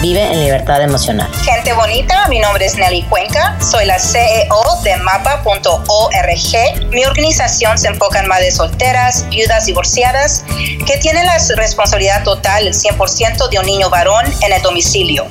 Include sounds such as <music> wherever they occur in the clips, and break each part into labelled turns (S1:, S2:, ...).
S1: Vive en libertad emocional.
S2: Gente bonita, mi nombre es Nelly Cuenca, soy la CEO de mapa.org. Mi organización se enfoca en madres solteras, viudas divorciadas, que tienen la responsabilidad total, el 100% de un niño varón en el domicilio.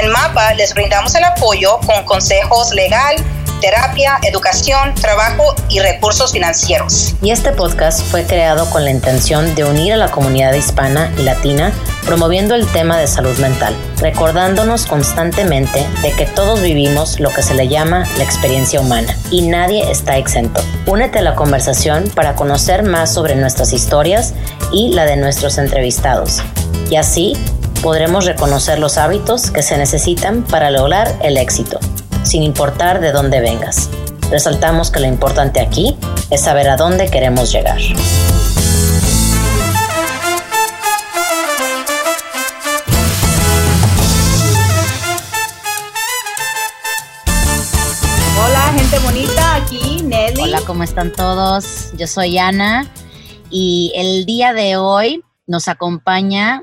S2: En Mapa les brindamos el apoyo con consejos legal, terapia, educación, trabajo y recursos financieros.
S1: Y este podcast fue creado con la intención de unir a la comunidad hispana y latina promoviendo el tema de salud mental, recordándonos constantemente de que todos vivimos lo que se le llama la experiencia humana y nadie está exento. Únete a la conversación para conocer más sobre nuestras historias y la de nuestros entrevistados. Y así podremos reconocer los hábitos que se necesitan para lograr el éxito sin importar de dónde vengas. Resaltamos que lo importante aquí es saber a dónde queremos llegar.
S2: Hola, gente bonita, aquí Nelly.
S1: Hola, ¿cómo están todos? Yo soy Ana y el día de hoy nos acompaña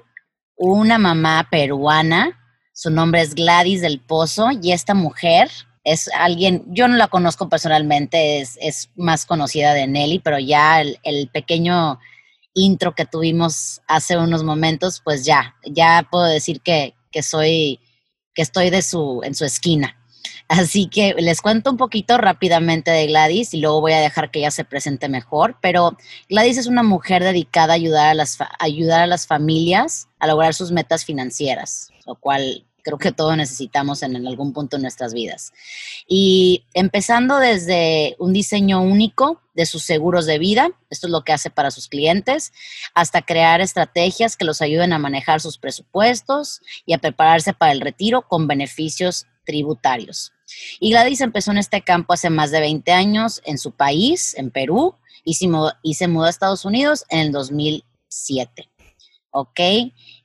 S1: una mamá peruana su nombre es Gladys del Pozo y esta mujer es alguien, yo no la conozco personalmente, es, más conocida de Nelly, pero ya el, pequeño intro que tuvimos hace unos momentos, pues ya, ya puedo decir que, que soy, que estoy de su, en su esquina. Así que les cuento un poquito rápidamente de Gladys y luego voy a dejar que ella se presente mejor. Pero Gladys es una mujer dedicada a ayudar a las, ayudar a las familias a lograr sus metas financieras, lo cual creo que todos necesitamos en, algún punto de nuestras vidas. Y empezando desde un diseño único de sus seguros de vida, esto es lo que hace para sus clientes, hasta crear estrategias que los ayuden a manejar sus presupuestos y a prepararse para el retiro con beneficios tributarios. Y Gladys empezó en este campo hace más de 20 años en su país, en Perú, y se mudó, y se mudó a Estados Unidos en el 2007. ¿Ok?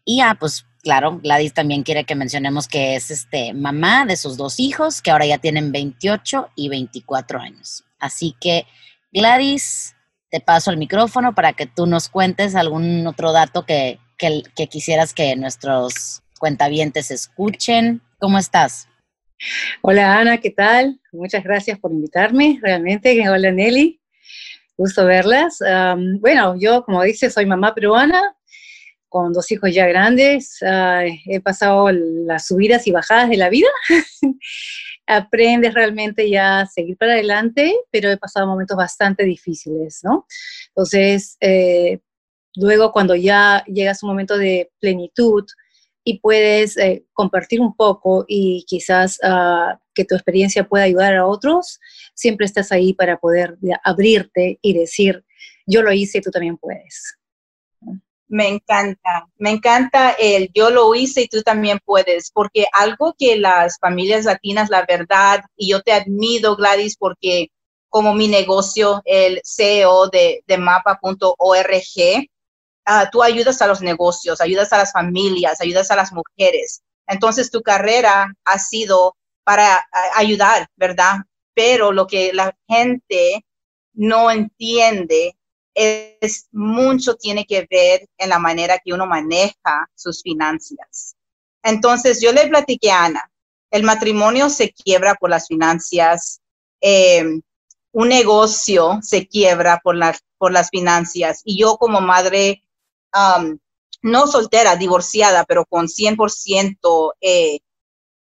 S1: Y ya, pues claro, Gladys también quiere que mencionemos que es este, mamá de sus dos hijos, que ahora ya tienen 28 y 24 años. Así que, Gladys, te paso el micrófono para que tú nos cuentes algún otro dato que, que quisieras que nuestros cuentavientes escuchen. ¿Cómo estás?
S3: Hola Ana, ¿qué tal? Muchas gracias por invitarme, realmente. Hola Nelly, gusto verlas. bueno, yo como dice, soy mamá peruana, con dos hijos ya grandes, he pasado las subidas y bajadas de la vida. <laughs> Aprendes realmente ya a seguir para adelante, pero he pasado momentos bastante difíciles, ¿no? Entonces, eh, luego cuando ya llegas a un momento de plenitud, y puedes eh, compartir un poco y quizás ah, que tu experiencia pueda ayudar a otros, siempre estás ahí para poder abrirte y decir, yo lo hice tú también puedes.
S2: Me encanta, me encanta el yo lo hice y tú también puedes, porque algo que las familias latinas, la verdad, y yo te admiro, Gladys, porque como mi negocio, el CEO de, de mapa.org, Ah, tú ayudas a los negocios, ayudas a las familias, ayudas a las mujeres. Entonces tu carrera ha sido para ayudar, ¿verdad? Pero lo que la gente no entiende es mucho tiene que ver en la manera que uno maneja sus finanzas. Entonces yo le platiqué a Ana, el matrimonio se quiebra por las finanzas, em, un negocio se quiebra por, por las finanzas y yo como madre no soltera, divorciada, pero con 100% eh,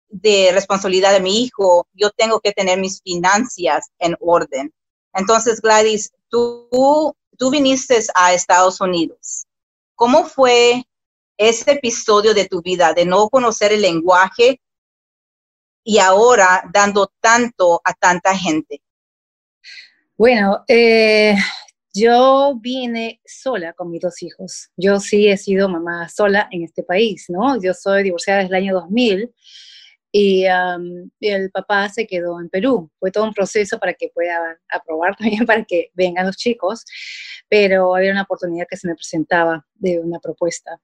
S2: de responsabilidad de mi hijo, yo tengo que tener mis finanzas en orden. Entonces, Gladys, tú, tú viniste a Estados Unidos. ¿Cómo fue ese episodio de tu vida de no conocer el lenguaje y ahora dando tanto a tanta gente?
S3: Bueno, eh, yo vine sola con mis dos hijos. Yo sí he sido mamá sola en este país, ¿no? Yo soy divorciada desde el año 2000 y el papá se quedó en Perú. Fue todo un proceso para que pueda aprobar <laughs> también para que vengan los chicos, pero había una oportunidad que se me presentaba de una propuesta.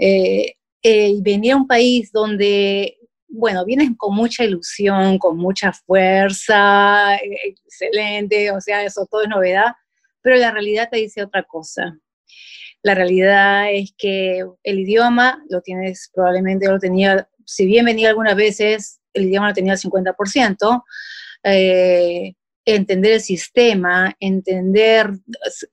S3: Eh, eh, venía a un país donde bueno, vienes con mucha ilusión, con mucha fuerza, excelente, o sea, eso todo es novedad, pero la realidad te dice otra cosa. La realidad es que el idioma lo tienes, probablemente lo tenía, si bien venía algunas veces, el idioma lo tenía al 50%, eh, entender el sistema, entender,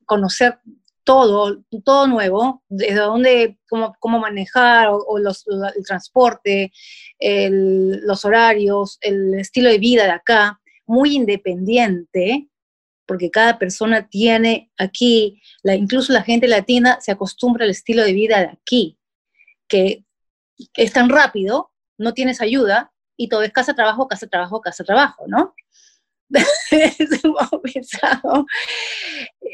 S3: conocer todo, todo nuevo, desde dónde, cómo, cómo manejar, o, los, el transporte, los horarios, el estilo de vida de acá, muy independiente, porque cada persona tiene aquí, la, incluso la gente latina se acostumbra al estilo de vida de aquí, que es tan rápido, no tienes ayuda y todo es casa, trabajo, casa, trabajo, casa, trabajo, ¿no? <laughs> es un poco pesado.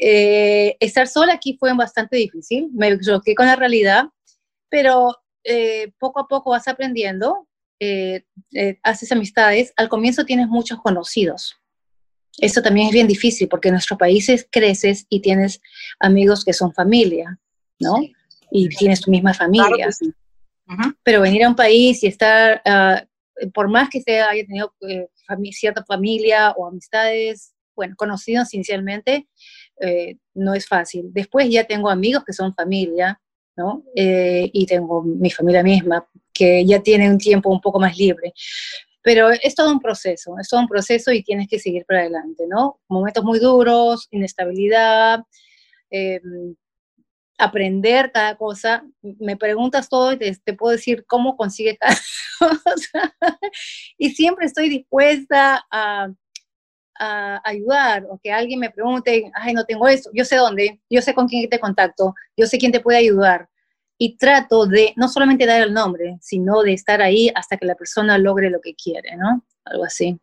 S3: Eh, estar sola aquí fue bastante difícil, me choqué con la realidad, pero eh, poco a poco vas aprendiendo, eh, haces amistades, al comienzo tienes muchos conocidos. Eso también es bien difícil porque en nuestros países creces y tienes amigos que son familia, ¿no? Y tienes tu misma familia. Pero venir a un país y estar, ah, por más que se haya tenido cierta familia o amistades, bueno, conocidos inicialmente, eh, no es fácil. Después ya tengo amigos que son familia, ¿no? Eh, y tengo mi familia misma, que ya tiene un tiempo un poco más libre. Pero es todo un proceso, es todo un proceso y tienes que seguir para adelante, ¿no? Momentos muy duros, inestabilidad, em, aprender cada cosa. Me preguntas todo y te, puedo decir cómo consigue <laughs> cada cosa. y siempre estoy dispuesta a, ayudar o que alguien me pregunte, ay, no tengo esto, yo sé dónde, yo sé con quién te contacto, yo sé quién te puede ayudar. Y trato de no solamente dar el nombre, sino de estar ahí hasta que la persona logre lo que quiere, ¿no? Algo así.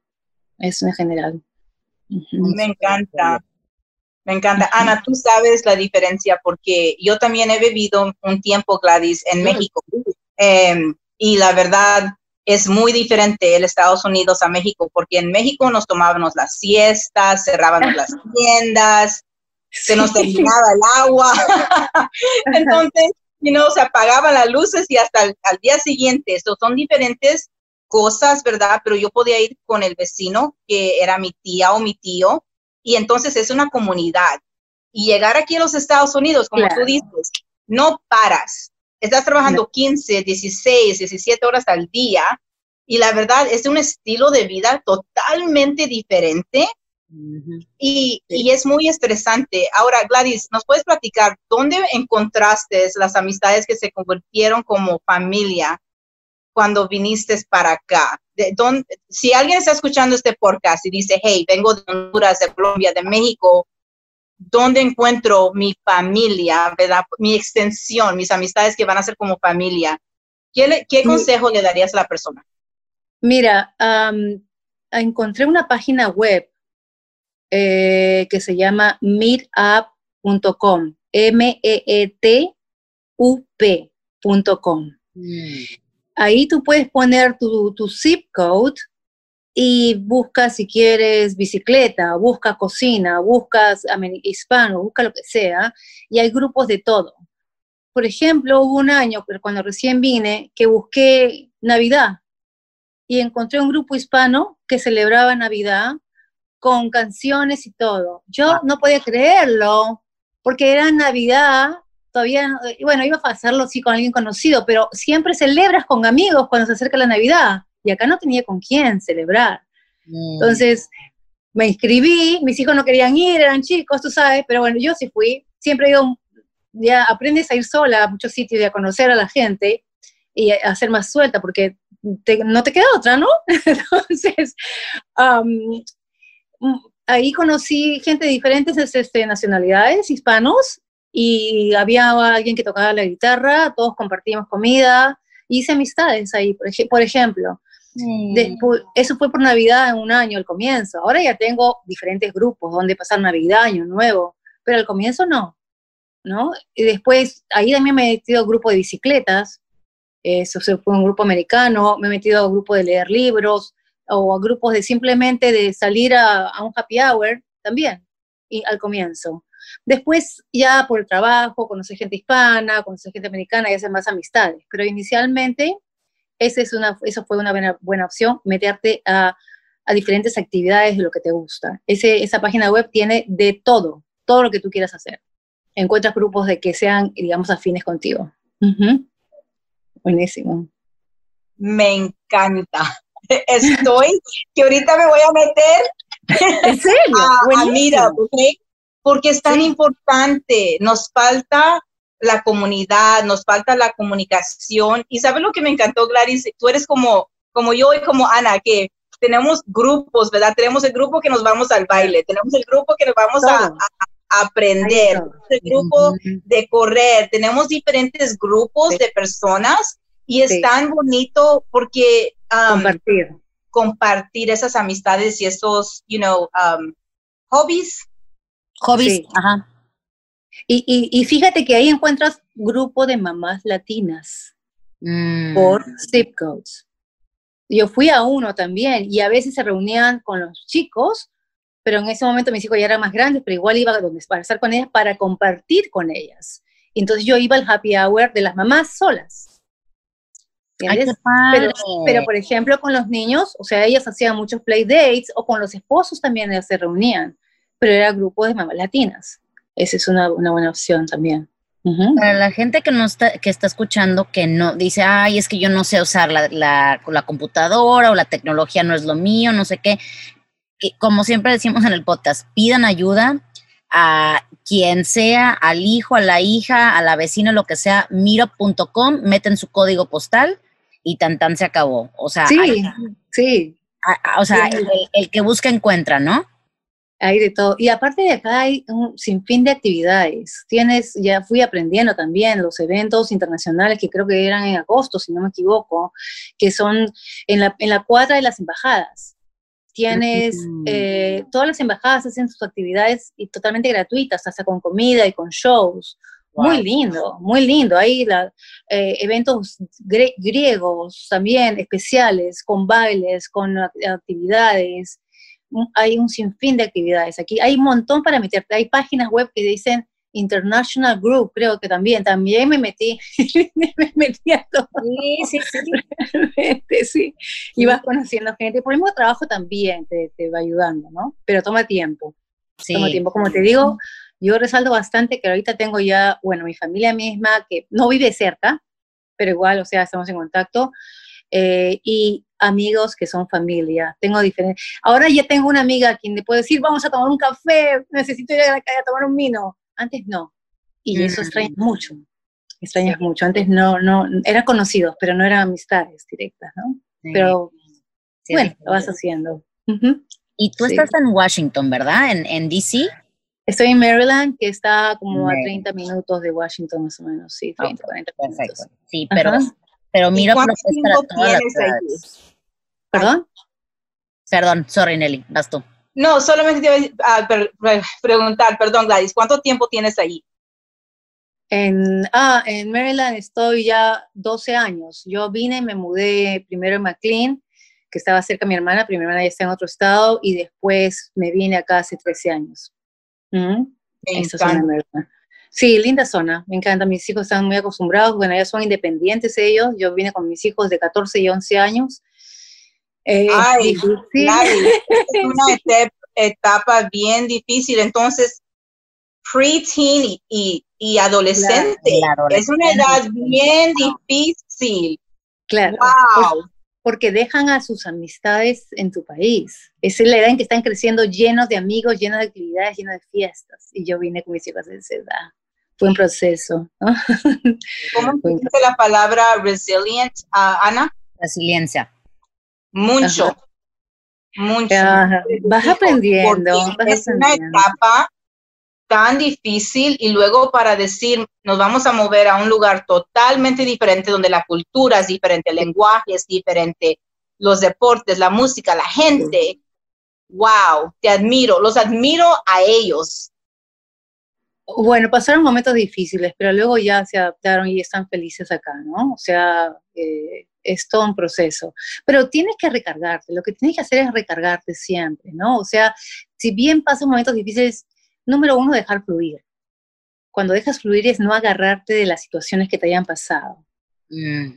S3: Es en general.
S2: Me encanta. Me encanta. Ana, tú sabes la diferencia porque yo también he vivido un tiempo, Gladys, en México. Em, y la verdad es muy diferente el Estados Unidos a México, porque en México nos tomábamos las siestas, cerrábamos las tiendas, se nos terminaba el agua. <laughs> Entonces, you know, se apagaban las luces y hasta el, al día siguiente. Esto son diferentes cosas, ¿verdad? Pero yo podía ir con el vecino, que era mi tía o mi tío, y entonces es una comunidad. Y llegar aquí a los Estados Unidos, como tú dices, no paras. Estás trabajando 15, 16, 17 horas al día y la verdad es un estilo de vida totalmente diferente y, y, es muy estresante. Ahora, Gladys, ¿nos puedes platicar dónde encontraste las amistades que se convirtieron como familia cuando viniste para acá? De si alguien está escuchando este podcast y dice, hey, vengo de Honduras, de Colombia, de México, ¿dónde encuentro mi familia, verdad? Mi extensión, mis amistades que van a ser como familia. ¿Qué, qué consejo le darías a la persona?
S3: Mira, encontré una página web eh, que se llama meetup.com, M-E-E-T-U-P.com. Ahí tú puedes poner tu, tu zip code y busca si quieres bicicleta, busca cocina, buscas hispano, busca lo que sea, y hay grupos de todo. Por ejemplo, hubo un año, cuando recién vine, que busqué Navidad y encontré un grupo hispano que celebraba Navidad con canciones y todo. Yo no podía creerlo, porque era Navidad todavía, bueno, iba a pasarlo sí con alguien conocido, pero siempre celebras con amigos cuando se acerca la Navidad, y acá no tenía con quién celebrar. Mm. Entonces, me inscribí, mis hijos no querían ir, eran chicos, tú sabes, pero bueno, yo sí fui, siempre digo, ya aprendes a ir sola a muchos sitios y a conocer a la gente y a ser más suelta, porque no te queda otra, ¿no? <laughs> Entonces, ahí conocí gente de diferentes este, nacionalidades, hispanos, y había alguien que tocaba la guitarra, todos compartíamos comida, hice amistades ahí, por, ejemplo. eso fue por Navidad en un año, al comienzo. Ahora ya tengo diferentes grupos donde pasar Navidad, Año Nuevo, pero al comienzo no, ¿no? Y después, ahí también me he metido a grupo de bicicletas, eso fue un grupo americano, me he metido a grupo de leer libros, o a grupos de simplemente de salir a, a un happy hour también, y al comienzo. Después, ya por el trabajo, conocer gente hispana, conocer gente americana y hacer más amistades. Pero inicialmente esa es una, eso fue una buena, buena opción, meterte a, a, diferentes actividades de lo que te gusta. Ese, esa página web tiene de todo, todo lo que tú quieras hacer. Encuentras grupos de que sean, digamos, afines contigo. Buenísimo.
S2: Me encanta. <laughs> Estoy, que ahorita me voy a meter.
S3: ¿En serio? <laughs>
S2: a, mira, porque es tan importante. Nos falta la comunidad, nos falta la comunicación. Y ¿sabes lo que me encantó, Gladys? Tú eres como, como yo y como Ana, que tenemos grupos, ¿verdad? Tenemos el grupo que nos vamos al baile, tenemos el grupo que nos vamos a, aprender, el grupo de correr, tenemos diferentes grupos de personas y es tan bonito porque
S3: compartir.
S2: compartir esas amistades y esos, you know, um, hobbies.
S1: Hobbies, ajá.
S3: Y, y, fíjate que ahí encuentras grupo de mamás latinas
S1: mm.
S3: por zip codes. Yo fui a uno también y a veces se reunían con los chicos, pero en ese momento mis hijos ya eran más grandes, pero igual iba a donde para estar con ellas para compartir con ellas. Y entonces yo iba al happy hour de las mamás solas. pero, pero, por ejemplo, con los niños, o sea, ellas hacían muchos play dates o con los esposos también ellas se reunían, pero era grupo de mamás latinas esa es una, buena opción también.
S1: Para la gente que no está, que está escuchando, que no dice, ay, es que yo no sé usar la, la, computadora o la tecnología no es lo mío, no sé qué. como siempre decimos en el podcast, pidan ayuda a quien sea, al hijo, a la hija, a la vecina, lo que sea, miro.com, meten su código postal y tan tan se acabó. O sea,
S3: sí, sí.
S1: o sea, el, que busca encuentra, ¿no?
S3: Hay de todo. Y aparte de acá hay un sinfín de actividades. Tienes, ya fui aprendiendo también los eventos internacionales que creo que eran en agosto, si no me equivoco, que son en la, en la cuadra de las embajadas. Tienes, eh, todas las embajadas hacen sus actividades y totalmente gratuitas, hasta con comida y con shows. Muy lindo, muy lindo. Hay la, eh, eventos griegos también especiales, con bailes, con actividades hay un sinfín de actividades aquí. Hay un montón para meterte. Hay páginas web que dicen International Group, creo que también. También me metí, <laughs> me metí a todo.
S1: Sí, sí,
S3: sí. sí. Y vas conociendo gente. Por el mismo trabajo también te, te, va ayudando, ¿no? Pero toma tiempo. Sí. Toma tiempo. Como te digo, yo resalto bastante que ahorita tengo ya, bueno, mi familia misma, que no vive cerca, pero igual, o sea, estamos en contacto. Eh, y amigos que son familia. Tengo diferentes. Ahora ya tengo una amiga a quien le puedo decir, vamos a tomar un café, necesito ir a la calle a tomar un vino. Antes no. Y eso extraña mucho. Extrañas mucho. Antes no, no, eran conocidos, pero no eran amistades directas, ¿no? Pero bueno, lo vas haciendo.
S1: Y tú estás en Washington, ¿verdad? En, en DC.
S3: Estoy en Maryland, que está como a 30 minutos de Washington, más o menos, sí, 30, 40
S1: minutos. Sí, pero, pero miro para todas las
S3: ¿Perdón?
S1: Perdón, sorry Nelly, vas tú.
S2: No, solamente te iba a preguntar, perdón Gladys, ¿cuánto tiempo tienes ahí?
S3: En, ah, en Maryland estoy ya 12 años. Yo vine, me mudé primero en McLean, que estaba cerca de mi hermana, mi hermana ya está en otro estado, y después me vine acá hace 13 años. ¿Mm? Sí, linda zona, me encanta. Mis hijos están muy acostumbrados, bueno, ya son independientes ellos. Yo vine con mis hijos de 14 y 11 años
S2: eh, Ay, <laughs> es una etapa, bien difícil. Entonces, preteen y, y, adolescente es una edad bien difícil.
S3: Claro. Wow. Porque dejan a sus amistades en tu país. Esa es la edad en que están creciendo llenos de amigos, llenos de actividades, llenos de fiestas. Y yo vine con mis hijos de esa edad. Fue un proceso. <laughs>
S2: ¿Cómo se dice la palabra resilient, uh, Ana?
S1: Resiliencia.
S2: Mucho. Mucho.
S3: vas aprendiendo.
S2: es una etapa tan difícil y luego para decir, nos vamos a mover a un lugar totalmente diferente donde la cultura es diferente, el lenguaje es diferente, los deportes, la música, la gente. Wow, te admiro, los admiro a ellos.
S3: Bueno, pasaron momentos difíciles, pero luego ya se adaptaron y están felices acá, ¿no? O sea, eh, es todo un proceso. Pero tienes que recargarte, lo que tienes que hacer es recargarte siempre, ¿no? O sea, si bien pasan momentos difíciles, número uno, dejar fluir. Cuando dejas fluir es no agarrarte de las situaciones que te hayan pasado.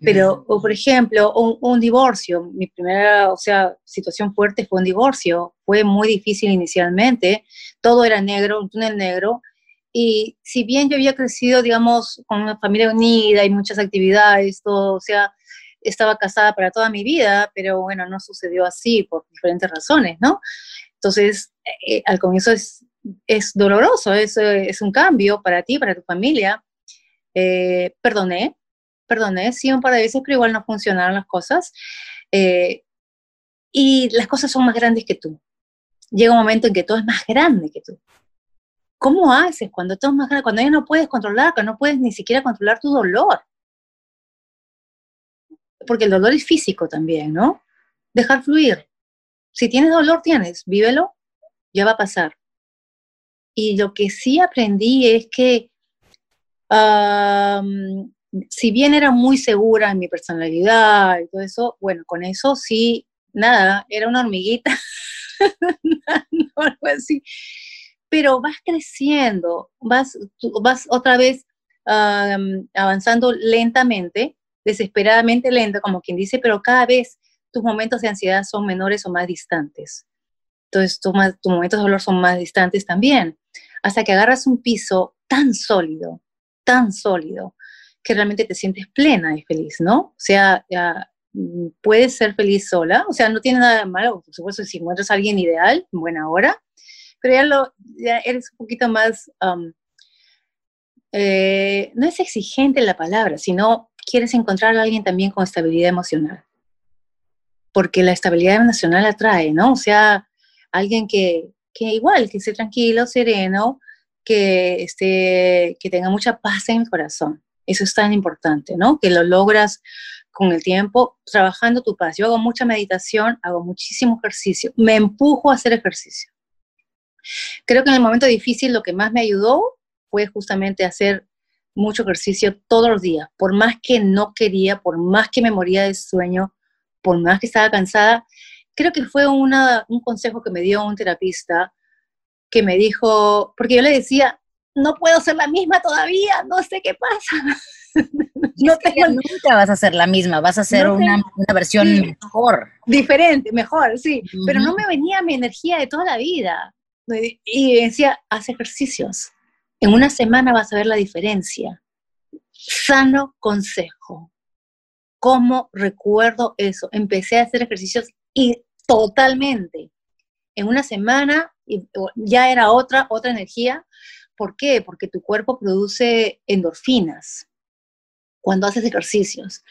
S3: Pero, o por ejemplo, un, divorcio, mi primera, o sea, situación fuerte fue un divorcio, fue muy difícil inicialmente, todo era negro, un túnel negro, y si bien yo había crecido, digamos, con una familia unida y muchas actividades, todo, o sea, estaba casada para toda mi vida, pero bueno, no sucedió así por diferentes razones, ¿no? Entonces, eh, al comienzo es, es doloroso, es, es, un cambio para ti, para tu familia. Eh, perdoné, perdoné, sí, un par de veces, pero igual no funcionaron las cosas. Eh, y las cosas son más grandes que tú. Llega un momento en que todo es más grande que tú. ¿Cómo haces cuando todo es más grande? Cuando ya no puedes controlar, cuando no puedes ni siquiera controlar tu dolor. Porque el dolor es físico también, ¿no? Dejar fluir. Si tienes dolor, tienes, vívelo, ya va a pasar. Y lo que sí aprendí es que si bien era muy segura en mi personalidad y todo eso, bueno, con eso sí, nada, era una hormiguita, <laughs> algo así. Pero vas creciendo, vas, vas otra vez avanzando lentamente, desesperadamente lento, como quien dice, pero cada vez tus momentos de ansiedad son menores o más distantes. Entonces, tus, tus momentos de dolor son más distantes también, hasta que agarras un piso tan sólido, tan sólido, que realmente te sientes plena y feliz, ¿no? O sea, mm, puedes ser feliz sola, o sea, no tiene nada de malo, por supuesto, si encuentras a alguien ideal, en buena hora, pero ya, lo, ya eres un poquito más, eh, no es exigente la palabra, sino quieres encontrar a alguien también con estabilidad emocional. Porque la estabilidad emocional atrae, ¿no? O sea, alguien que, que igual, que esté tranquilo, sereno, que, esté, que tenga mucha paz en el corazón. Eso es tan importante, ¿no? Que lo logras con el tiempo trabajando tu paz. Yo hago mucha meditación, hago muchísimo ejercicio, me empujo a hacer ejercicio. Creo que en el momento difícil lo que más me ayudó fue justamente hacer mucho ejercicio todos los días, por más que no quería, por más que me moría de sueño, por más que estaba cansada. Creo que fue una, un consejo que me dio un terapista que me dijo, porque yo le decía, no puedo ser la misma todavía, no sé qué pasa. <laughs>
S1: no tengo... Nunca vas a ser la misma, vas a ser una, versión mejor.
S3: Diferente, mejor, sí. Pero no me venía mi energía de toda la vida. Y decía, haz ejercicios. En una semana vas a ver la diferencia. Sano consejo. ¿Cómo recuerdo eso? Empecé a hacer ejercicios y totalmente. En una semana ya era otra, otra energía ¿Por qué? Porque tu cuerpo produce endorfinas cuando haces ejercicios.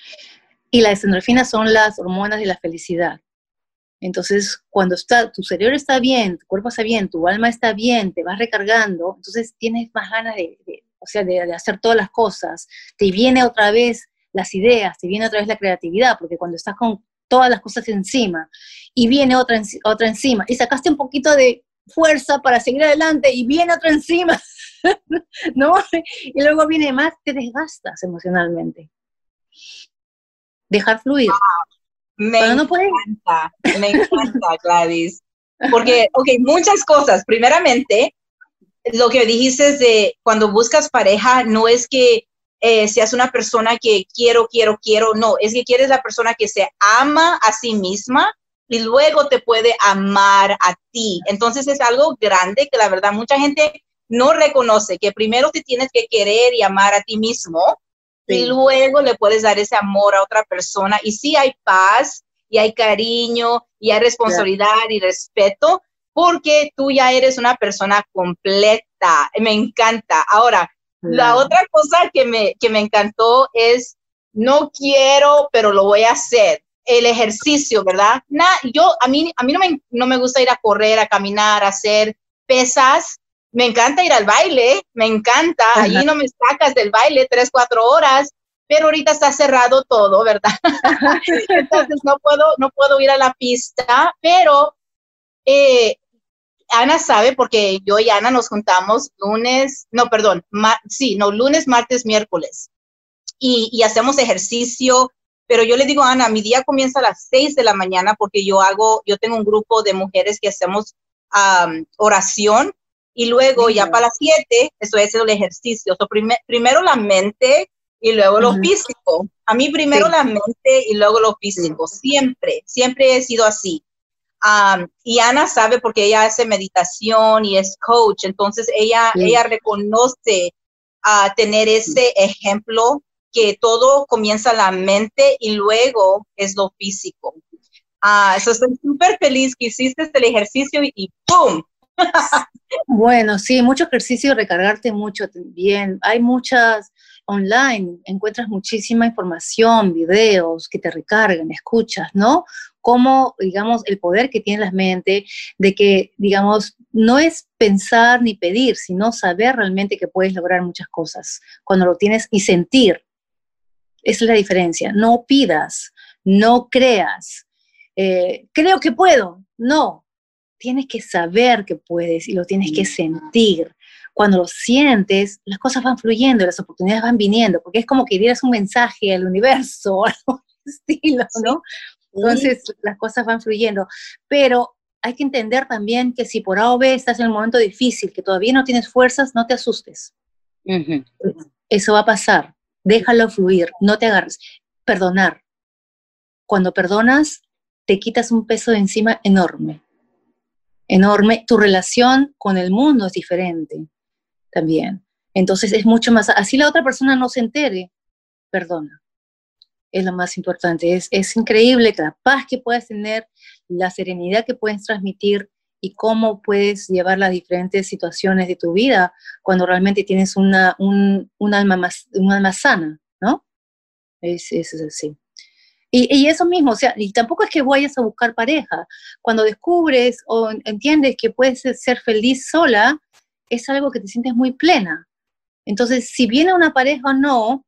S3: Y las endorfinas son las hormonas de la felicidad. Entonces, cuando está, tu cerebro está bien, tu cuerpo está bien, tu alma está bien, te vas recargando, entonces tienes más ganas de, o sea, de, hacer todas las cosas. Te viene otra vez las ideas, te viene otra vez la creatividad, porque cuando estás con todas las cosas encima y viene otra, otra encima y sacaste un poquito de fuerza para seguir adelante y viene otra encima, <laughs> ¿no? Y luego viene más, te desgastas emocionalmente. Dejar fluir.
S2: Me encanta, me encanta, <laughs> Gladys. Porque, ok, muchas cosas. Primeramente, lo que dijiste de cuando buscas pareja, no es que eh, seas una persona que quiero, quiero, quiero, no, es que quieres la persona que se ama a sí misma y luego te puede amar a ti. Entonces es algo grande que la verdad mucha gente no reconoce, que primero te tienes que querer y amar a ti mismo y luego le puedes dar ese amor a otra persona. Y sí hay paz y hay cariño y hay responsabilidad y respeto porque tú ya eres una persona completa. Me encanta. Ahora, la otra cosa que me, que me encantó es, no quiero, pero lo voy a hacer el ejercicio, ¿verdad? yo, a mí, a mí no, me, no me gusta ir a correr, a caminar, a hacer pesas. Me encanta ir al baile, me encanta. Allí no me sacas del baile tres, cuatro horas, pero ahorita está cerrado todo, ¿verdad? <laughs> Entonces no puedo, no puedo ir a la pista, pero eh, Ana sabe porque yo y Ana nos juntamos lunes, no, perdón, sí, no, lunes, martes, miércoles. Y, y, hacemos ejercicio, pero yo le digo, Ana, mi día comienza a las 6 de la mañana porque yo hago, yo tengo un grupo de mujeres que hacemos oración y luego ya para las 7 estoy haciendo el ejercicio. primero la mente y luego lo físico. A mí primero la mente y luego lo físico. Siempre, siempre he sido así. y Ana sabe porque ella hace meditación y es coach, entonces ella, ella reconoce a tener ese ejemplo que todo comienza la mente y luego es lo físico. Ah, estoy súper feliz que hiciste el ejercicio y, ¡pum!
S3: Bueno, sí, mucho ejercicio, recargarte mucho también. Hay muchas online, encuentras muchísima información, videos que te recargan, escuchas, ¿no? Como, digamos, el poder que tiene la mente de que, digamos, no es pensar ni pedir, sino saber realmente que puedes lograr muchas cosas cuando lo tienes y sentir. Esa es la diferencia. No pidas, no creas, eh, creo que puedo. No, tienes que saber que puedes y lo tienes que sentir. Cuando lo sientes, las cosas van fluyendo, las oportunidades van viniendo, porque es como que dieras un mensaje al universo <laughs> o algo estilo, ¿no? Entonces las cosas van fluyendo. Pero hay que entender también que si por A o B estás en un momento difícil, que todavía no tienes fuerzas, no te asustes. Eso va a pasar. Déjalo fluir, no te agarres. Perdonar. Cuando perdonas, te quitas un peso de encima enorme, enorme. Tu relación con el mundo es diferente también. Entonces es mucho más, así la otra persona no se entere, perdona. Es lo más importante. Es, es increíble la paz que puedes tener, la serenidad que puedes transmitir y cómo puedes llevar las diferentes situaciones de tu vida cuando realmente tienes una, un, alma, más, un alma sana, ¿no? Es, es así. Y, eso mismo, o sea, y tampoco es que vayas a buscar pareja. Cuando descubres o entiendes que puedes ser feliz sola, es algo que te sientes muy plena. Entonces, si viene una pareja o no,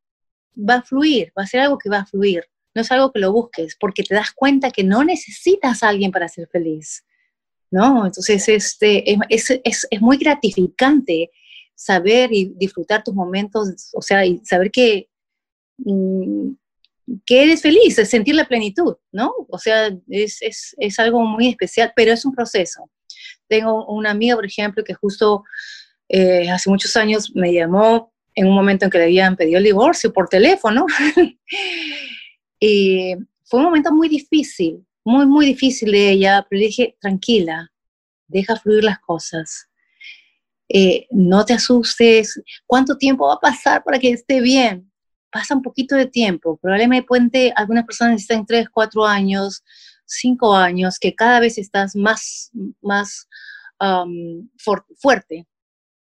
S3: va a fluir, va a ser algo que va a fluir. No es algo que lo busques, porque te das cuenta que no necesitas a alguien para ser feliz. ¿No? Entonces, este, es, es, es muy gratificante saber y disfrutar tus momentos, o sea, y saber que mm, que eres feliz, sentir la plenitud, ¿no? O sea, es, es, es, algo muy especial, pero es un proceso. Tengo una amiga, por ejemplo, que justo eh, hace muchos años me llamó en un momento en que le habían pedido el divorcio por teléfono. <laughs> y fue un momento muy difícil, muy, muy difícil de ella, pero le dije, tranquila, deja fluir las cosas. Eh, no te asustes, ¿cuánto tiempo va a pasar para que esté bien? Pasa un poquito de tiempo. Probablemente algunas personas necesitan tres, cuatro años, cinco años, que cada vez estás más, más fuerte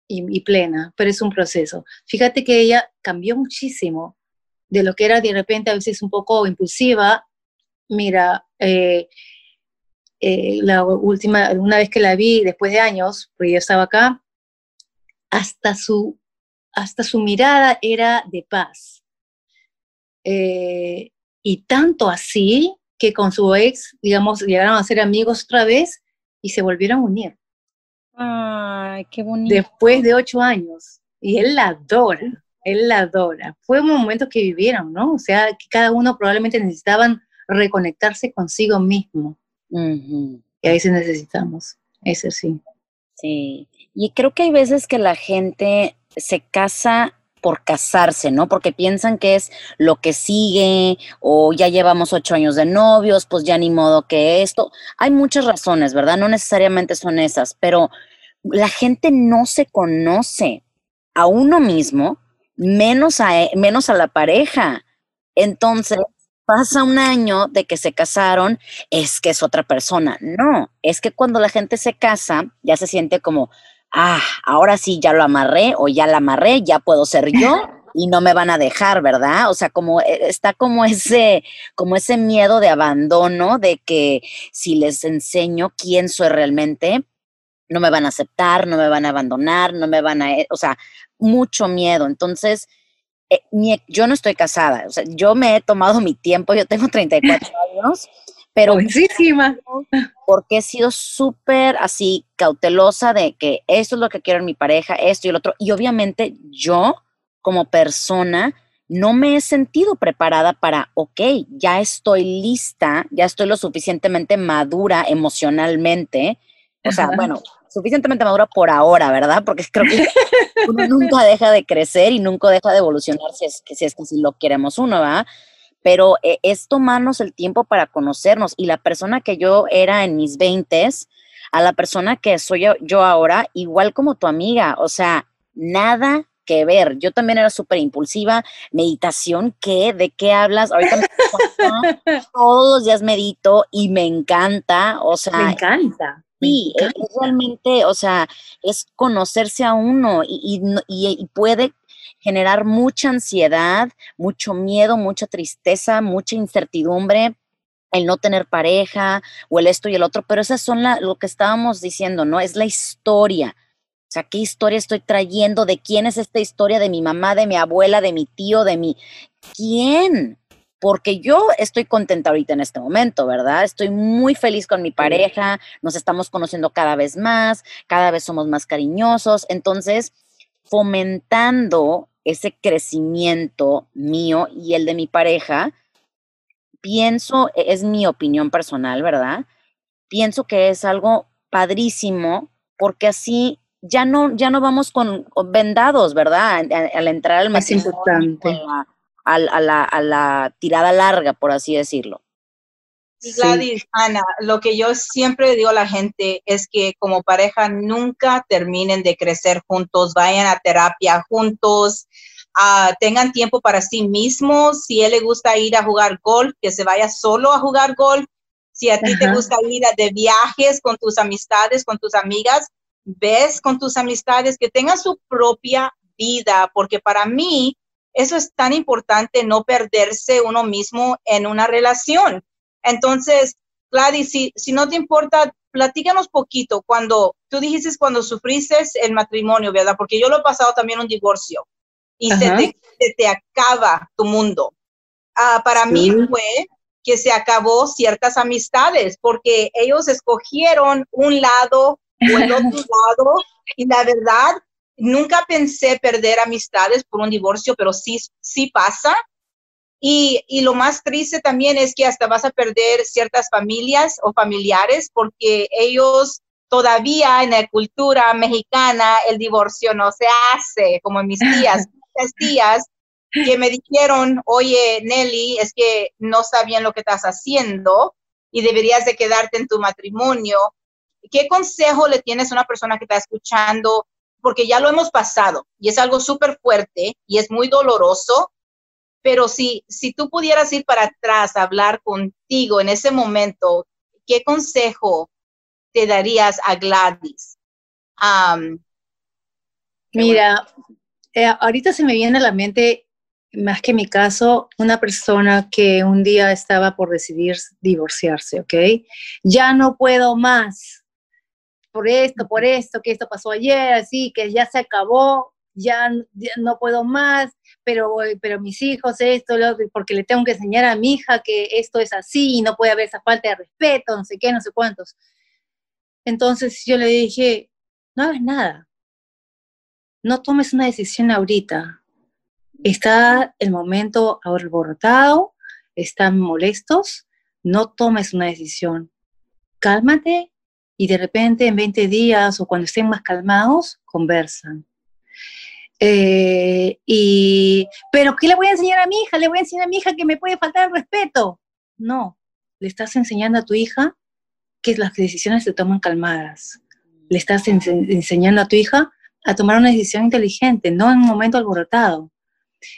S3: y, plena, pero es un proceso. Fíjate que ella cambió muchísimo de lo que era de repente a veces un poco impulsiva. Mira, eh, eh, la última, una vez que la vi después de años, porque yo estaba acá, hasta su, hasta su mirada era de paz eh, y tanto así que con su ex, digamos, llegaron a ser amigos otra vez y se volvieron a unir.
S1: Ay, qué bonito.
S3: Después de ocho años. Y él la adora, él la adora. Fue un momento que vivieron, ¿no? O sea, que cada uno probablemente necesitaban reconectarse consigo mismo. Y ahí sí necesitamos, eso sí.
S1: Sí, y creo que hay veces que la gente se casa por casarse, ¿no? Porque piensan que es lo que sigue o ya llevamos ocho años de novios, pues ya ni modo que esto. Hay muchas razones, ¿verdad? No necesariamente son esas, pero la gente no se conoce a uno mismo, menos a, e, menos a la pareja. Entonces, pasa un año de que se casaron, es que es otra persona. No, es que cuando la gente se casa, ya se siente como, ah, ahora sí ya lo amarré o ya la amarré, ya puedo ser yo <laughs> y no me van a dejar, ¿verdad? O sea, como eh, está como ese, como ese miedo de abandono de que si les enseño quién soy realmente, no me van a aceptar, no me van a abandonar, no me van a, eh, o sea, mucho miedo. Entonces, eh, yo no estoy casada, o sea, yo me he tomado mi tiempo, yo tengo 34 <laughs> años pero <laughs> porque he sido súper así cautelosa de que esto es lo que quiero en mi pareja, esto y el otro. Y obviamente yo como persona no me he sentido preparada para, ok, ya estoy lista, ya estoy lo suficientemente madura emocionalmente. O sea, bueno, suficientemente madura por ahora, ¿verdad? Porque creo que uno nunca deja de crecer y nunca deja de evolucionar si es que si es que si lo queremos uno, ¿verdad? Pero eh, es tomarnos el tiempo para conocernos y la persona que yo era en mis veintes a la persona que soy yo ahora, igual como tu amiga, o sea, nada que ver. Yo también era súper impulsiva. Meditación, ¿qué? ¿De qué hablas? Ahorita me <laughs> <laughs> todos los días medito y me encanta. O sea,
S3: me encanta.
S1: Sí, es, realmente, o sea, es conocerse a uno y, y, puede generar mucha ansiedad, mucho miedo, mucha tristeza, mucha incertidumbre, el no tener pareja o el esto y el otro, pero esas son lo que estábamos diciendo, ¿no? Es la historia. O sea, ¿qué historia estoy trayendo? ¿De quién es esta historia? ¿De mi mamá, de mi abuela, de mi tío, de mi... ¿Quién? Porque yo estoy contenta ahorita en este momento, ¿verdad? Estoy muy feliz con mi pareja, nos estamos conociendo cada vez más, cada vez somos más cariñosos. Entonces, fomentando ese crecimiento mío y el de mi pareja, pienso, e, es mi opinión personal, ¿verdad? Pienso que es algo padrísimo porque así ya no, ya no vamos con, vendados, ¿verdad? Al, entrar al
S3: más importante.
S1: A, la, a la tirada larga, por así decirlo.
S2: Y Gladys, Ana, lo que yo siempre digo a la gente es que como pareja nunca terminen de crecer juntos, vayan a terapia juntos, uh, tengan tiempo para sí mismos. Si él le gusta ir a jugar golf, que se vaya solo a jugar golf. Si a ti te gusta ir a de viajes con tus amistades, con tus amigas, ves con tus amistades, que tengan su propia vida, porque para mí eso es tan importante, no perderse uno mismo en una relación. Entonces, Gladys, si, si no te importa, platícanos poquito cuando tú dijiste cuando sufriste el matrimonio, ¿verdad? Porque yo lo he pasado también un divorcio y se te, acaba tu mundo. Ah, para mí fue que se acabó ciertas amistades porque ellos escogieron un lado o el otro <laughs> lado y la verdad nunca pensé perder amistades por un divorcio, pero sí, sí pasa. Y, y, lo más triste también es que hasta vas a perder ciertas familias o familiares porque ellos todavía en la cultura mexicana el divorcio no se hace, como en mis tías. <laughs> días que me dijeron, oye, Nelly, es que no está bien lo que estás haciendo y deberías de quedarte en tu matrimonio. ¿Qué consejo le tienes a una persona que está escuchando? Porque ya lo hemos pasado y es algo súper fuerte y es muy doloroso, pero si, si tú pudieras ir para atrás a hablar contigo en ese momento, ¿qué consejo te darías a Gladys?
S3: Mira, eh, ahorita se me viene a la mente, más que mi caso, una persona que un día estaba por decidir divorciarse, ¿ok? Ya no puedo más por esto, por esto, que esto pasó ayer, así, que ya se acabó, ya, no puedo más, pero, pero mis hijos, esto, lo, porque le tengo que enseñar a mi hija que esto es así y no puede haber esa falta de respeto, no sé qué, no sé cuántos. Entonces yo le dije, no hagas nada, no tomes una decisión ahorita. Está el momento alborotado, están molestos, no tomes una decisión. Cálmate y de repente en 20 días o cuando estén más calmados, conversan. Eh, y, pero ¿qué le voy a enseñar a mi hija? Le voy a enseñar a mi hija que me puede faltar el respeto. No, le estás enseñando a tu hija que las decisiones se toman calmadas. Le estás enseñando a tu hija a tomar una decisión inteligente, no en un momento alborotado.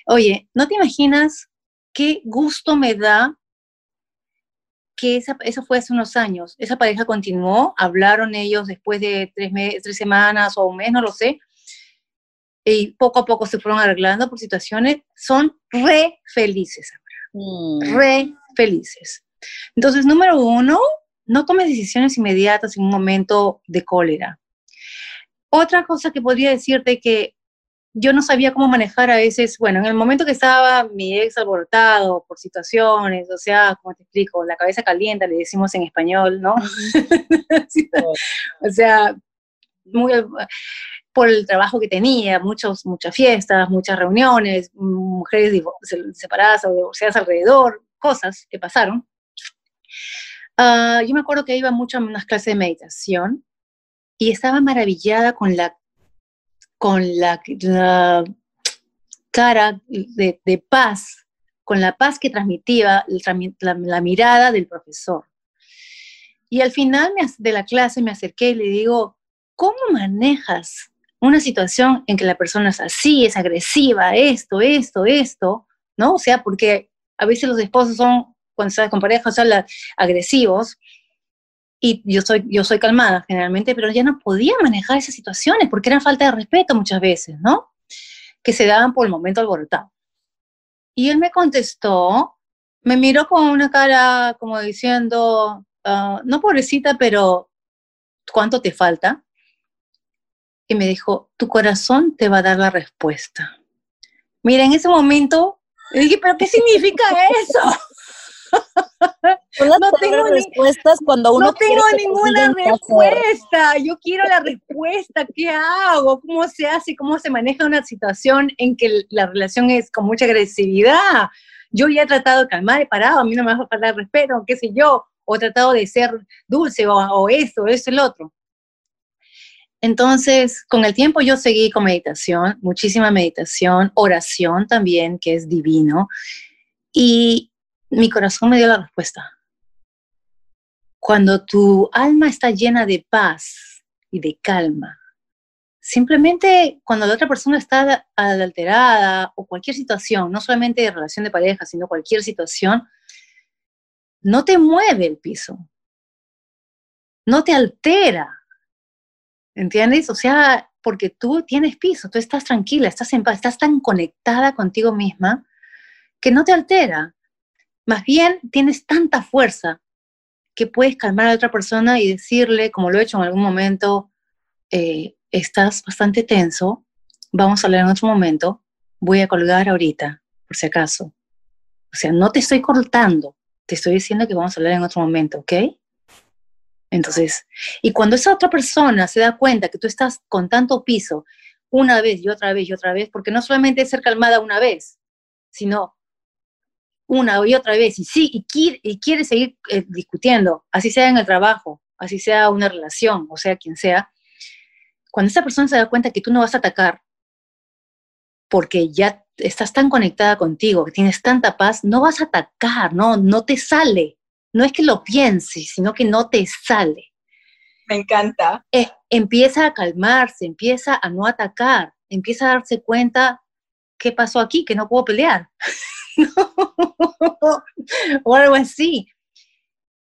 S3: Oye, ¿no te imaginas qué gusto me da que esa, eso fue hace unos años? Esa pareja continuó, hablaron ellos después de tres, tres semanas o un mes, no lo sé, y poco a poco se fueron arreglando por situaciones, son re felices mm. re felices. Entonces, número uno, no tomes decisiones inmediatas en un momento de cólera. Otra cosa que podría decirte que yo no sabía cómo manejar a veces, bueno, en el momento que estaba mi ex abortado por situaciones, o sea, como te explico, la cabeza caliente, le decimos en español, ¿no? <laughs> o sea, muy, por el trabajo que tenía, muchos, muchas fiestas, muchas reuniones, mujeres separadas o divorciadas alrededor, cosas que pasaron. Ah, yo me acuerdo que iba mucho a unas clases de meditación y estaba maravillada con la, con la, cara de, paz, con la paz que transmitía la, mirada del profesor. Y al final de la clase me acerqué y le digo, ¿cómo manejas una situación en que la persona es así, es agresiva, esto, esto, esto, ¿no? O sea, porque a veces los esposos son, cuando estás con pareja, son agresivos, y yo soy, yo soy calmada generalmente, pero ya no podía manejar esas situaciones porque era falta de respeto muchas veces, ¿no? Que se daban por el momento alborotado. Y él me contestó, me miró con una cara como diciendo, ah, no pobrecita, pero ¿cuánto te falta? Me dijo, tu corazón te va a dar la respuesta. Mira, en ese momento, dije, pero ¿qué significa eso?
S1: no tengo respuestas cuando uno
S3: no tengo ninguna respuesta. Yo quiero la respuesta qué hago cómo se hace cómo se maneja una situación en que la relación es con mucha agresividad yo ya he tratado de calmar he parado a mí no me va a faltar respeto qué sé yo o he tratado de ser dulce o, o eso eso el otro entonces, con el tiempo yo seguí con meditación, muchísima meditación, oración también, que es divino, y mi corazón me dio la respuesta. Cuando tu alma está llena de paz y de calma, simplemente cuando la otra persona está alterada o cualquier situación, no solamente de relación de pareja, sino cualquier situación, no te mueve el piso, no te altera, ¿Entiendes? O sea, porque tú tienes piso, tú estás tranquila, estás en paz, estás tan conectada contigo misma que no te altera. Más bien tienes tanta fuerza que puedes calmar a otra persona y decirle, como lo he hecho en algún momento, eh, estás bastante tenso, vamos a hablar en otro momento, voy a colgar ahorita, por si acaso. O sea, no te estoy cortando, te estoy diciendo que vamos a hablar en otro momento, ¿ok? Entonces, y cuando esa otra persona se da cuenta que tú estás con tanto piso una vez y otra vez y otra vez, porque no solamente es ser calmada una vez, sino una y otra vez, y sí, y quiere, seguir eh, discutiendo, así sea en el trabajo, así sea una relación, o sea, quien sea, cuando esa persona se da cuenta que tú no vas a atacar, porque ya estás tan conectada contigo, que tienes tanta paz, no vas a atacar, no, no te sale, no es que lo pienses, sino que no te sale.
S2: Me encanta.
S3: Eh, empieza a calmarse, empieza a no atacar, empieza a darse cuenta qué pasó aquí, que no puedo pelear. <laughs> o algo así.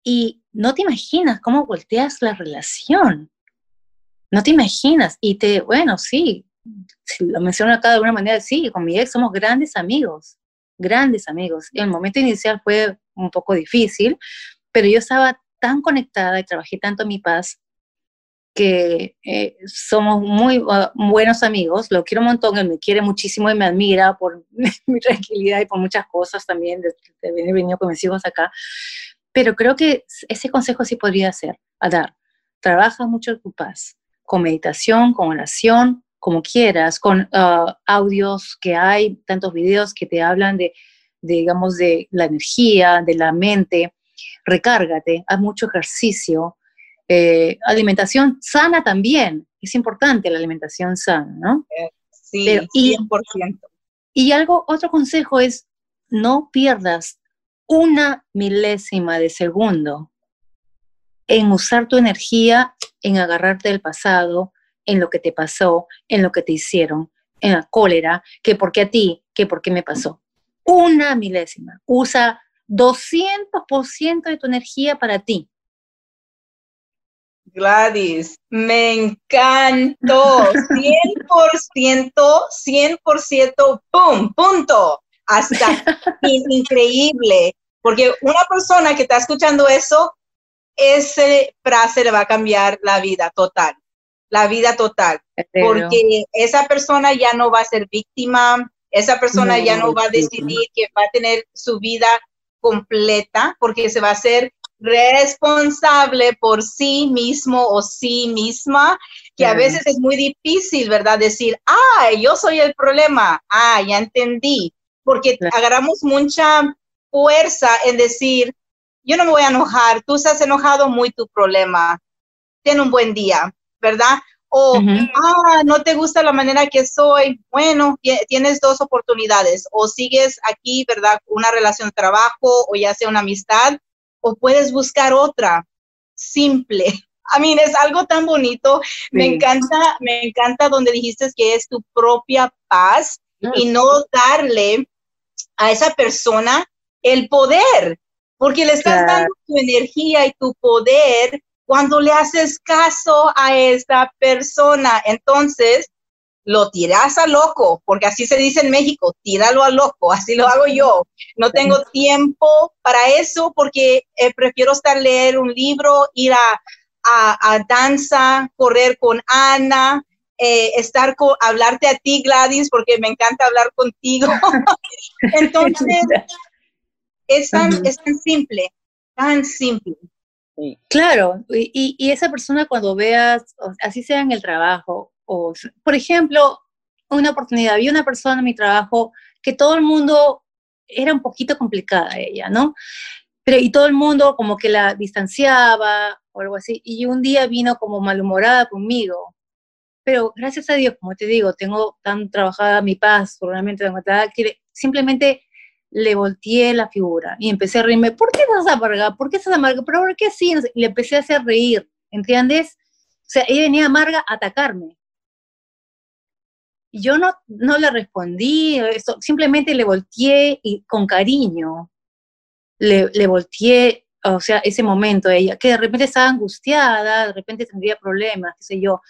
S3: Y no te imaginas cómo volteas la relación. No te imaginas. Y te, bueno, sí, si lo menciono acá de alguna manera, sí, con mi ex somos grandes amigos, grandes amigos. El momento inicial fue un poco difícil, pero yo estaba tan conectada y trabajé tanto mi paz que eh, somos muy uh, buenos amigos, lo quiero un montón, él me quiere muchísimo y me admira por <laughs> mi tranquilidad y por muchas cosas también, de, venir venido con mis hijos acá, pero creo que ese consejo sí podría ser, a dar, trabaja mucho tu paz, con meditación, con oración, como quieras, con uh, audios que hay, tantos videos que te hablan de digamos, de la energía, de la mente, recárgate, haz mucho ejercicio, eh, alimentación sana también, es importante la alimentación sana, ¿no?
S2: Sí, 100%.
S3: Y, y algo, otro consejo es, no pierdas una milésima de segundo en usar tu energía en agarrarte del pasado, en lo que te pasó, en lo que te hicieron, en la cólera, que por qué a ti, que por qué me pasó una milésima. Usa 200% de tu energía para ti.
S2: Gladys, me encantó. 100%, 100%, ¡pum! Punto. Hasta <laughs> increíble. Porque una persona que está escuchando eso, ese frase le va a cambiar la vida total. La vida total. Porque esa persona ya no va a ser víctima, esa persona ya no va a decidir que va a tener su vida completa porque se va a ser responsable por sí mismo o sí misma, que a veces es muy difícil, ¿verdad? Decir, ah, yo soy el problema, ah, ya entendí, porque agarramos mucha fuerza en decir, yo no me voy a enojar, tú estás enojado, muy tu problema, ten un buen día. ¿verdad? O, ah, no te gusta la manera que soy. Bueno, tienes dos oportunidades. O sigues aquí, ¿verdad? Una relación de trabajo o ya sea una amistad, o puedes buscar otra simple. <laughs> A mí es algo tan bonito. Me encanta, me encanta donde dijiste que es tu propia paz y no darle a esa persona el poder, porque le estás dando tu energía y tu poder cuando le haces caso a esa persona. Entonces, lo tiras a loco, porque así se dice en México, tíralo a loco, <laughs> así lo hago yo. No tengo tiempo para eso porque eh, prefiero estar leer un libro, ir a, a, danza, correr con Ana, eh, estar con, hablarte a ti, Gladys, porque me encanta hablar contigo. <laughs> Entonces, es tan, es tan simple, tan simple.
S3: Claro, y, y, esa persona cuando veas, así sea en el trabajo, o, por ejemplo, una oportunidad, vi una persona en mi trabajo que todo el mundo era un poquito complicada ella, ¿no? Pero, y todo el mundo como que la distanciaba o algo así, y un día vino como malhumorada conmigo. Pero gracias a Dios, como te digo, tengo tan trabajada mi paz, probablemente que simplemente le volteé la figura y empecé a reírme, ¿por qué estás amarga? ¿Por qué estás amarga? ¿Pero por qué sí? Y le empecé a hacer reír, ¿entiendes? O sea, ella venía amarga a atacarme. Yo no, no le respondí, eso, simplemente le volteé y con cariño le, le volteé, o sea, ese momento a ella, que de repente estaba angustiada, de repente tendría problemas, qué sé yo.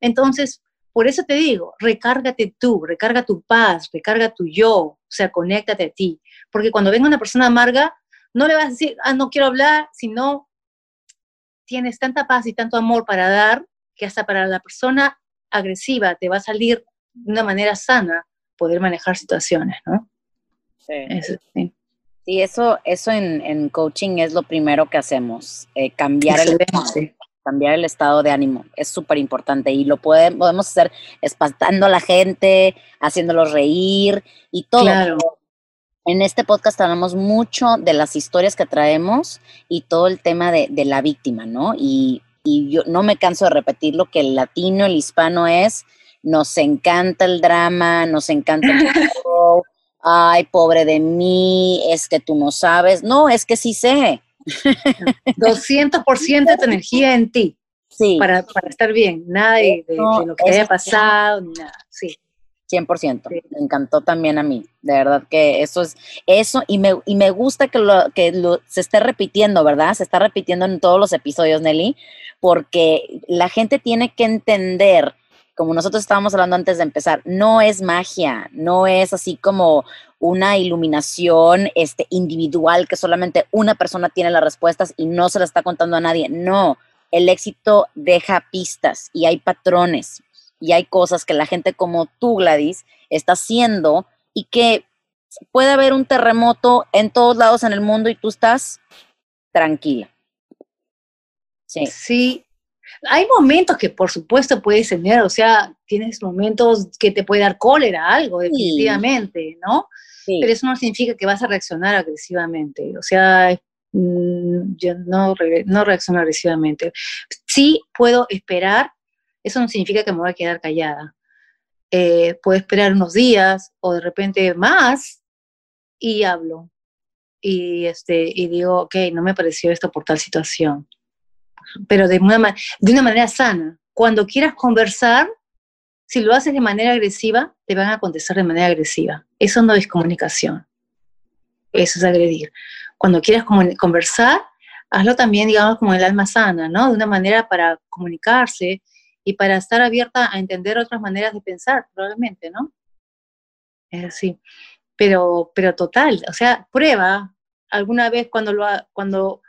S3: Entonces, por eso te digo, recárgate tú, recarga tu paz, recarga tu yo, o sea, conéctate a ti. Porque cuando venga una persona amarga, no le vas a decir, ah, no quiero hablar, sino tienes tanta paz y tanto amor para dar que hasta para la persona agresiva te va a salir de una manera sana poder manejar situaciones, ¿no?
S1: Sí. sí. eso, eso en, coaching es lo primero que hacemos, eh, cambiar el cambiar el estado de ánimo. Es súper importante y lo podemos hacer espantando a la gente, haciéndolos reír y todo. En este podcast hablamos mucho de las historias que traemos y todo el tema de, la víctima, ¿no? Y, yo no me canso de repetir lo que el latino, el hispano es, nos encanta el drama, nos encanta el <laughs> show, ay, pobre de mí, es que tú no sabes. No, es que sí sé.
S3: 200% de tu energía en ti. Sí. Para, para estar bien, nada de, lo que haya pasado, ni nada. Sí.
S1: 100%. Me encantó también a mí. De verdad que eso es eso y me, y me gusta que, lo, que lo, se esté repitiendo, ¿verdad? Se está repitiendo en todos los episodios, Nelly, porque la gente tiene que entender, como nosotros estábamos hablando antes de empezar, no es magia, no es así como una iluminación este, individual que solamente una persona tiene las respuestas y no se la está contando a nadie. No, el éxito deja pistas y hay patrones y hay cosas que la gente como tú, Gladys, está haciendo y que puede haber un terremoto en todos lados en el mundo y tú estás tranquila.
S3: Sí. Sí. Hay momentos que por supuesto puedes tener, o sea, tienes momentos que te puede dar cólera, algo, definitivamente, ¿no? Pero eso no significa que vas a reaccionar agresivamente. O sea, mm, yo no, no reacciono agresivamente. Sí puedo esperar, eso no significa que me voy a quedar callada. Eh, puedo esperar unos días o de repente más y hablo. Y, este, y digo, ok, no me pareció esto por tal situación. Pero de una, de una manera sana. Cuando quieras conversar, si lo haces de manera agresiva, te van a contestar de manera agresiva. Eso no es comunicación. Eso es agredir. Cuando quieras conversar, hazlo también, digamos, como el alma sana, ¿no? De una manera para comunicarse y para estar abierta a entender otras maneras de pensar, probablemente, ¿no? Es así. Pero, pero total, o sea, prueba alguna vez cuando lo cuando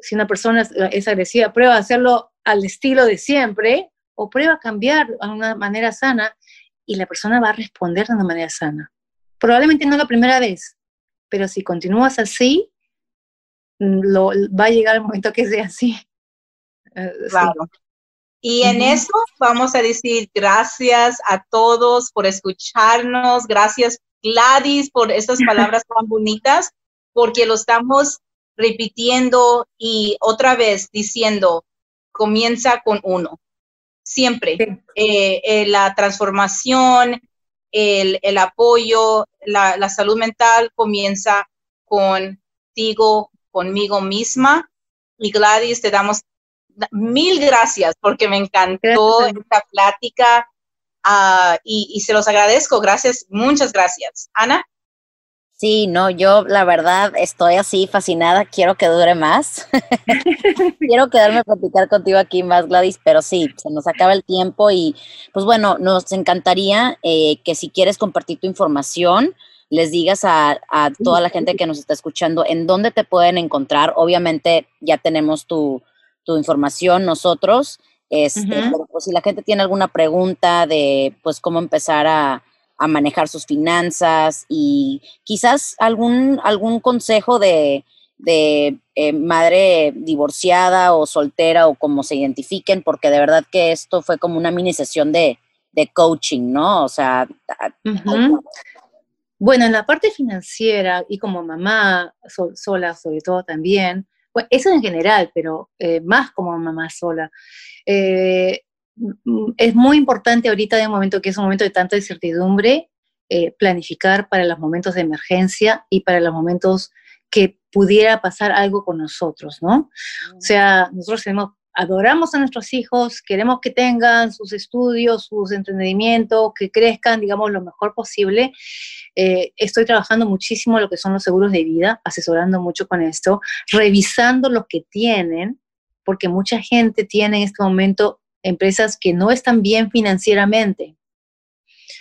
S3: si una persona es, es agresiva, prueba a hacerlo al estilo de siempre, o prueba a cambiar de una manera sana y la persona va a responder de una manera sana. Probablemente no la primera vez, pero si continúas así, mm, lo, va a llegar el momento que sea así. <laughs>
S2: Eh, claro. Y en eso vamos a decir gracias a todos por escucharnos, gracias Gladys por estas <laughs> palabras tan bonitas, porque lo estamos repitiendo y otra vez diciendo, comienza con uno siempre. Eh, eh, la transformación, el, el apoyo, la, la, salud mental comienza contigo, conmigo misma. Y Gladys, te damos mil gracias porque me encantó esta plática uh, y, y se los agradezco. Gracias, muchas gracias. Ana.
S1: Sí, no, yo la verdad estoy así fascinada, quiero que dure más. <laughs> quiero quedarme a platicar contigo aquí más, Gladys, pero sí, se nos acaba el tiempo y pues bueno, nos encantaría eh, que si quieres compartir tu información, les digas a, a, toda la gente que nos está escuchando en dónde te pueden encontrar. Obviamente ya tenemos tu, tu información nosotros, este, pero pues si la gente tiene alguna pregunta de pues cómo empezar a a manejar sus finanzas y quizás algún, algún consejo de, de eh, madre divorciada o soltera o como se identifiquen, porque de verdad que esto fue como una mini sesión de, de coaching, ¿no? O sea...
S3: Bueno, en la parte financiera y como mamá sola sobre todo también, bueno, eso en general, pero eh, más como mamá sola, eh, es muy importante ahorita de momento que es un momento de tanta incertidumbre, eh, planificar para los momentos de emergencia y para los momentos que pudiera pasar algo con nosotros, ¿no? O sea, nosotros tenemos, adoramos a nuestros hijos, queremos que tengan sus estudios, sus entendimientos, que crezcan, digamos, lo mejor posible. Eh, estoy trabajando muchísimo lo que son los seguros de vida, asesorando mucho con esto, revisando lo que tienen, porque mucha gente tiene en este momento empresas que no están bien financieramente.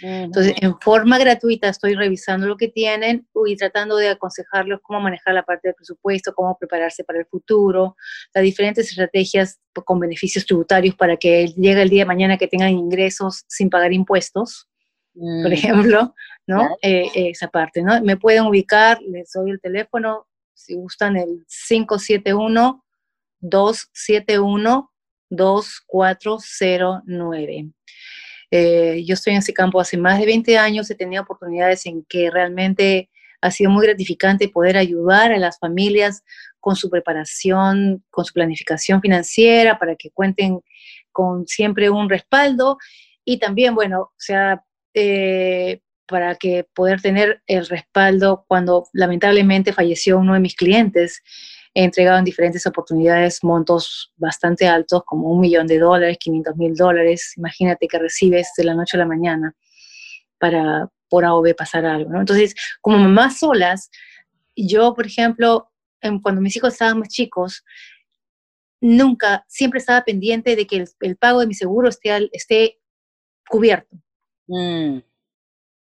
S3: Entonces, en forma gratuita estoy revisando lo que tienen y tratando de aconsejarlos cómo manejar la parte del presupuesto, cómo prepararse para el futuro, las diferentes estrategias con beneficios tributarios para que llegue el día de mañana que tengan ingresos sin pagar impuestos, por ejemplo, ¿no? Eh, esa parte, ¿no? Me pueden ubicar, les doy el teléfono, si gustan, el 571 271 2409. Eh, yo estoy en ese campo hace más de 20 años, he tenido oportunidades en que realmente ha sido muy gratificante poder ayudar a las familias con su preparación, con su planificación financiera, para que cuenten con siempre un respaldo y también, bueno, o sea, eh, para que poder tener el respaldo cuando lamentablemente falleció uno de mis clientes he entregado en diferentes oportunidades montos bastante altos, como un millón de dólares, 500 mil dólares. Imagínate que recibes de la noche a la mañana para por AOB pasar algo. ¿no? Entonces, como mamás solas, yo, por ejemplo, cuando mis hijos estaban más chicos, nunca, siempre estaba pendiente de que el, pago de mi seguro esté, esté cubierto. Mm.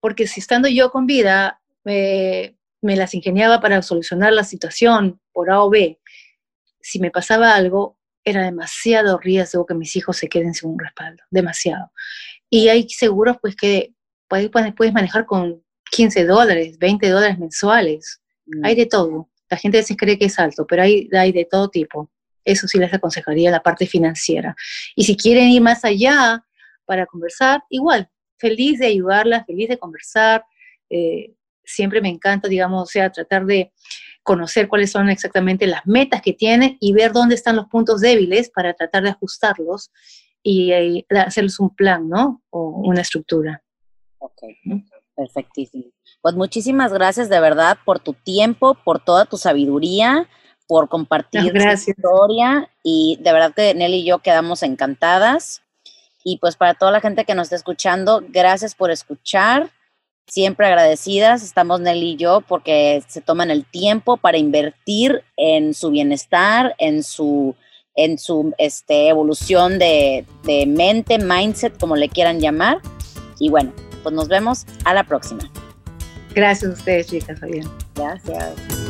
S3: Porque si estando yo con vida, eh, me las ingeniaba para solucionar la situación por A o B. Si me pasaba algo, era demasiado riesgo que mis hijos se queden sin un respaldo, demasiado. Y hay seguros pues que puedes, puedes manejar con 15 dólares, 20 dólares mensuales. Mm. Hay de todo. La gente a veces cree que es alto, pero hay, hay de todo tipo. Eso sí les aconsejaría la parte financiera. Y si quieren ir más allá para conversar, igual, feliz de ayudarlas, feliz de conversar. Eh, siempre me encanta, digamos, o sea, tratar de conocer cuáles son exactamente las metas que tiene y ver dónde están los puntos débiles para tratar de ajustarlos y, eh, hacerles un plan, ¿no? O una estructura.
S1: Ok, perfectísimo. Pues muchísimas gracias de verdad por tu tiempo, por toda tu sabiduría, por compartir tu historia y de verdad que Nelly y yo quedamos encantadas. Y pues para toda la gente que nos está escuchando, gracias por escuchar siempre agradecidas, estamos Nelly y yo, porque se toman el tiempo para invertir en su bienestar, en su, en su este, evolución de, de mente, mindset, como le quieran llamar. Y bueno, pues nos vemos a la próxima.
S3: Gracias a ustedes, chicas. Bien.
S1: Gracias.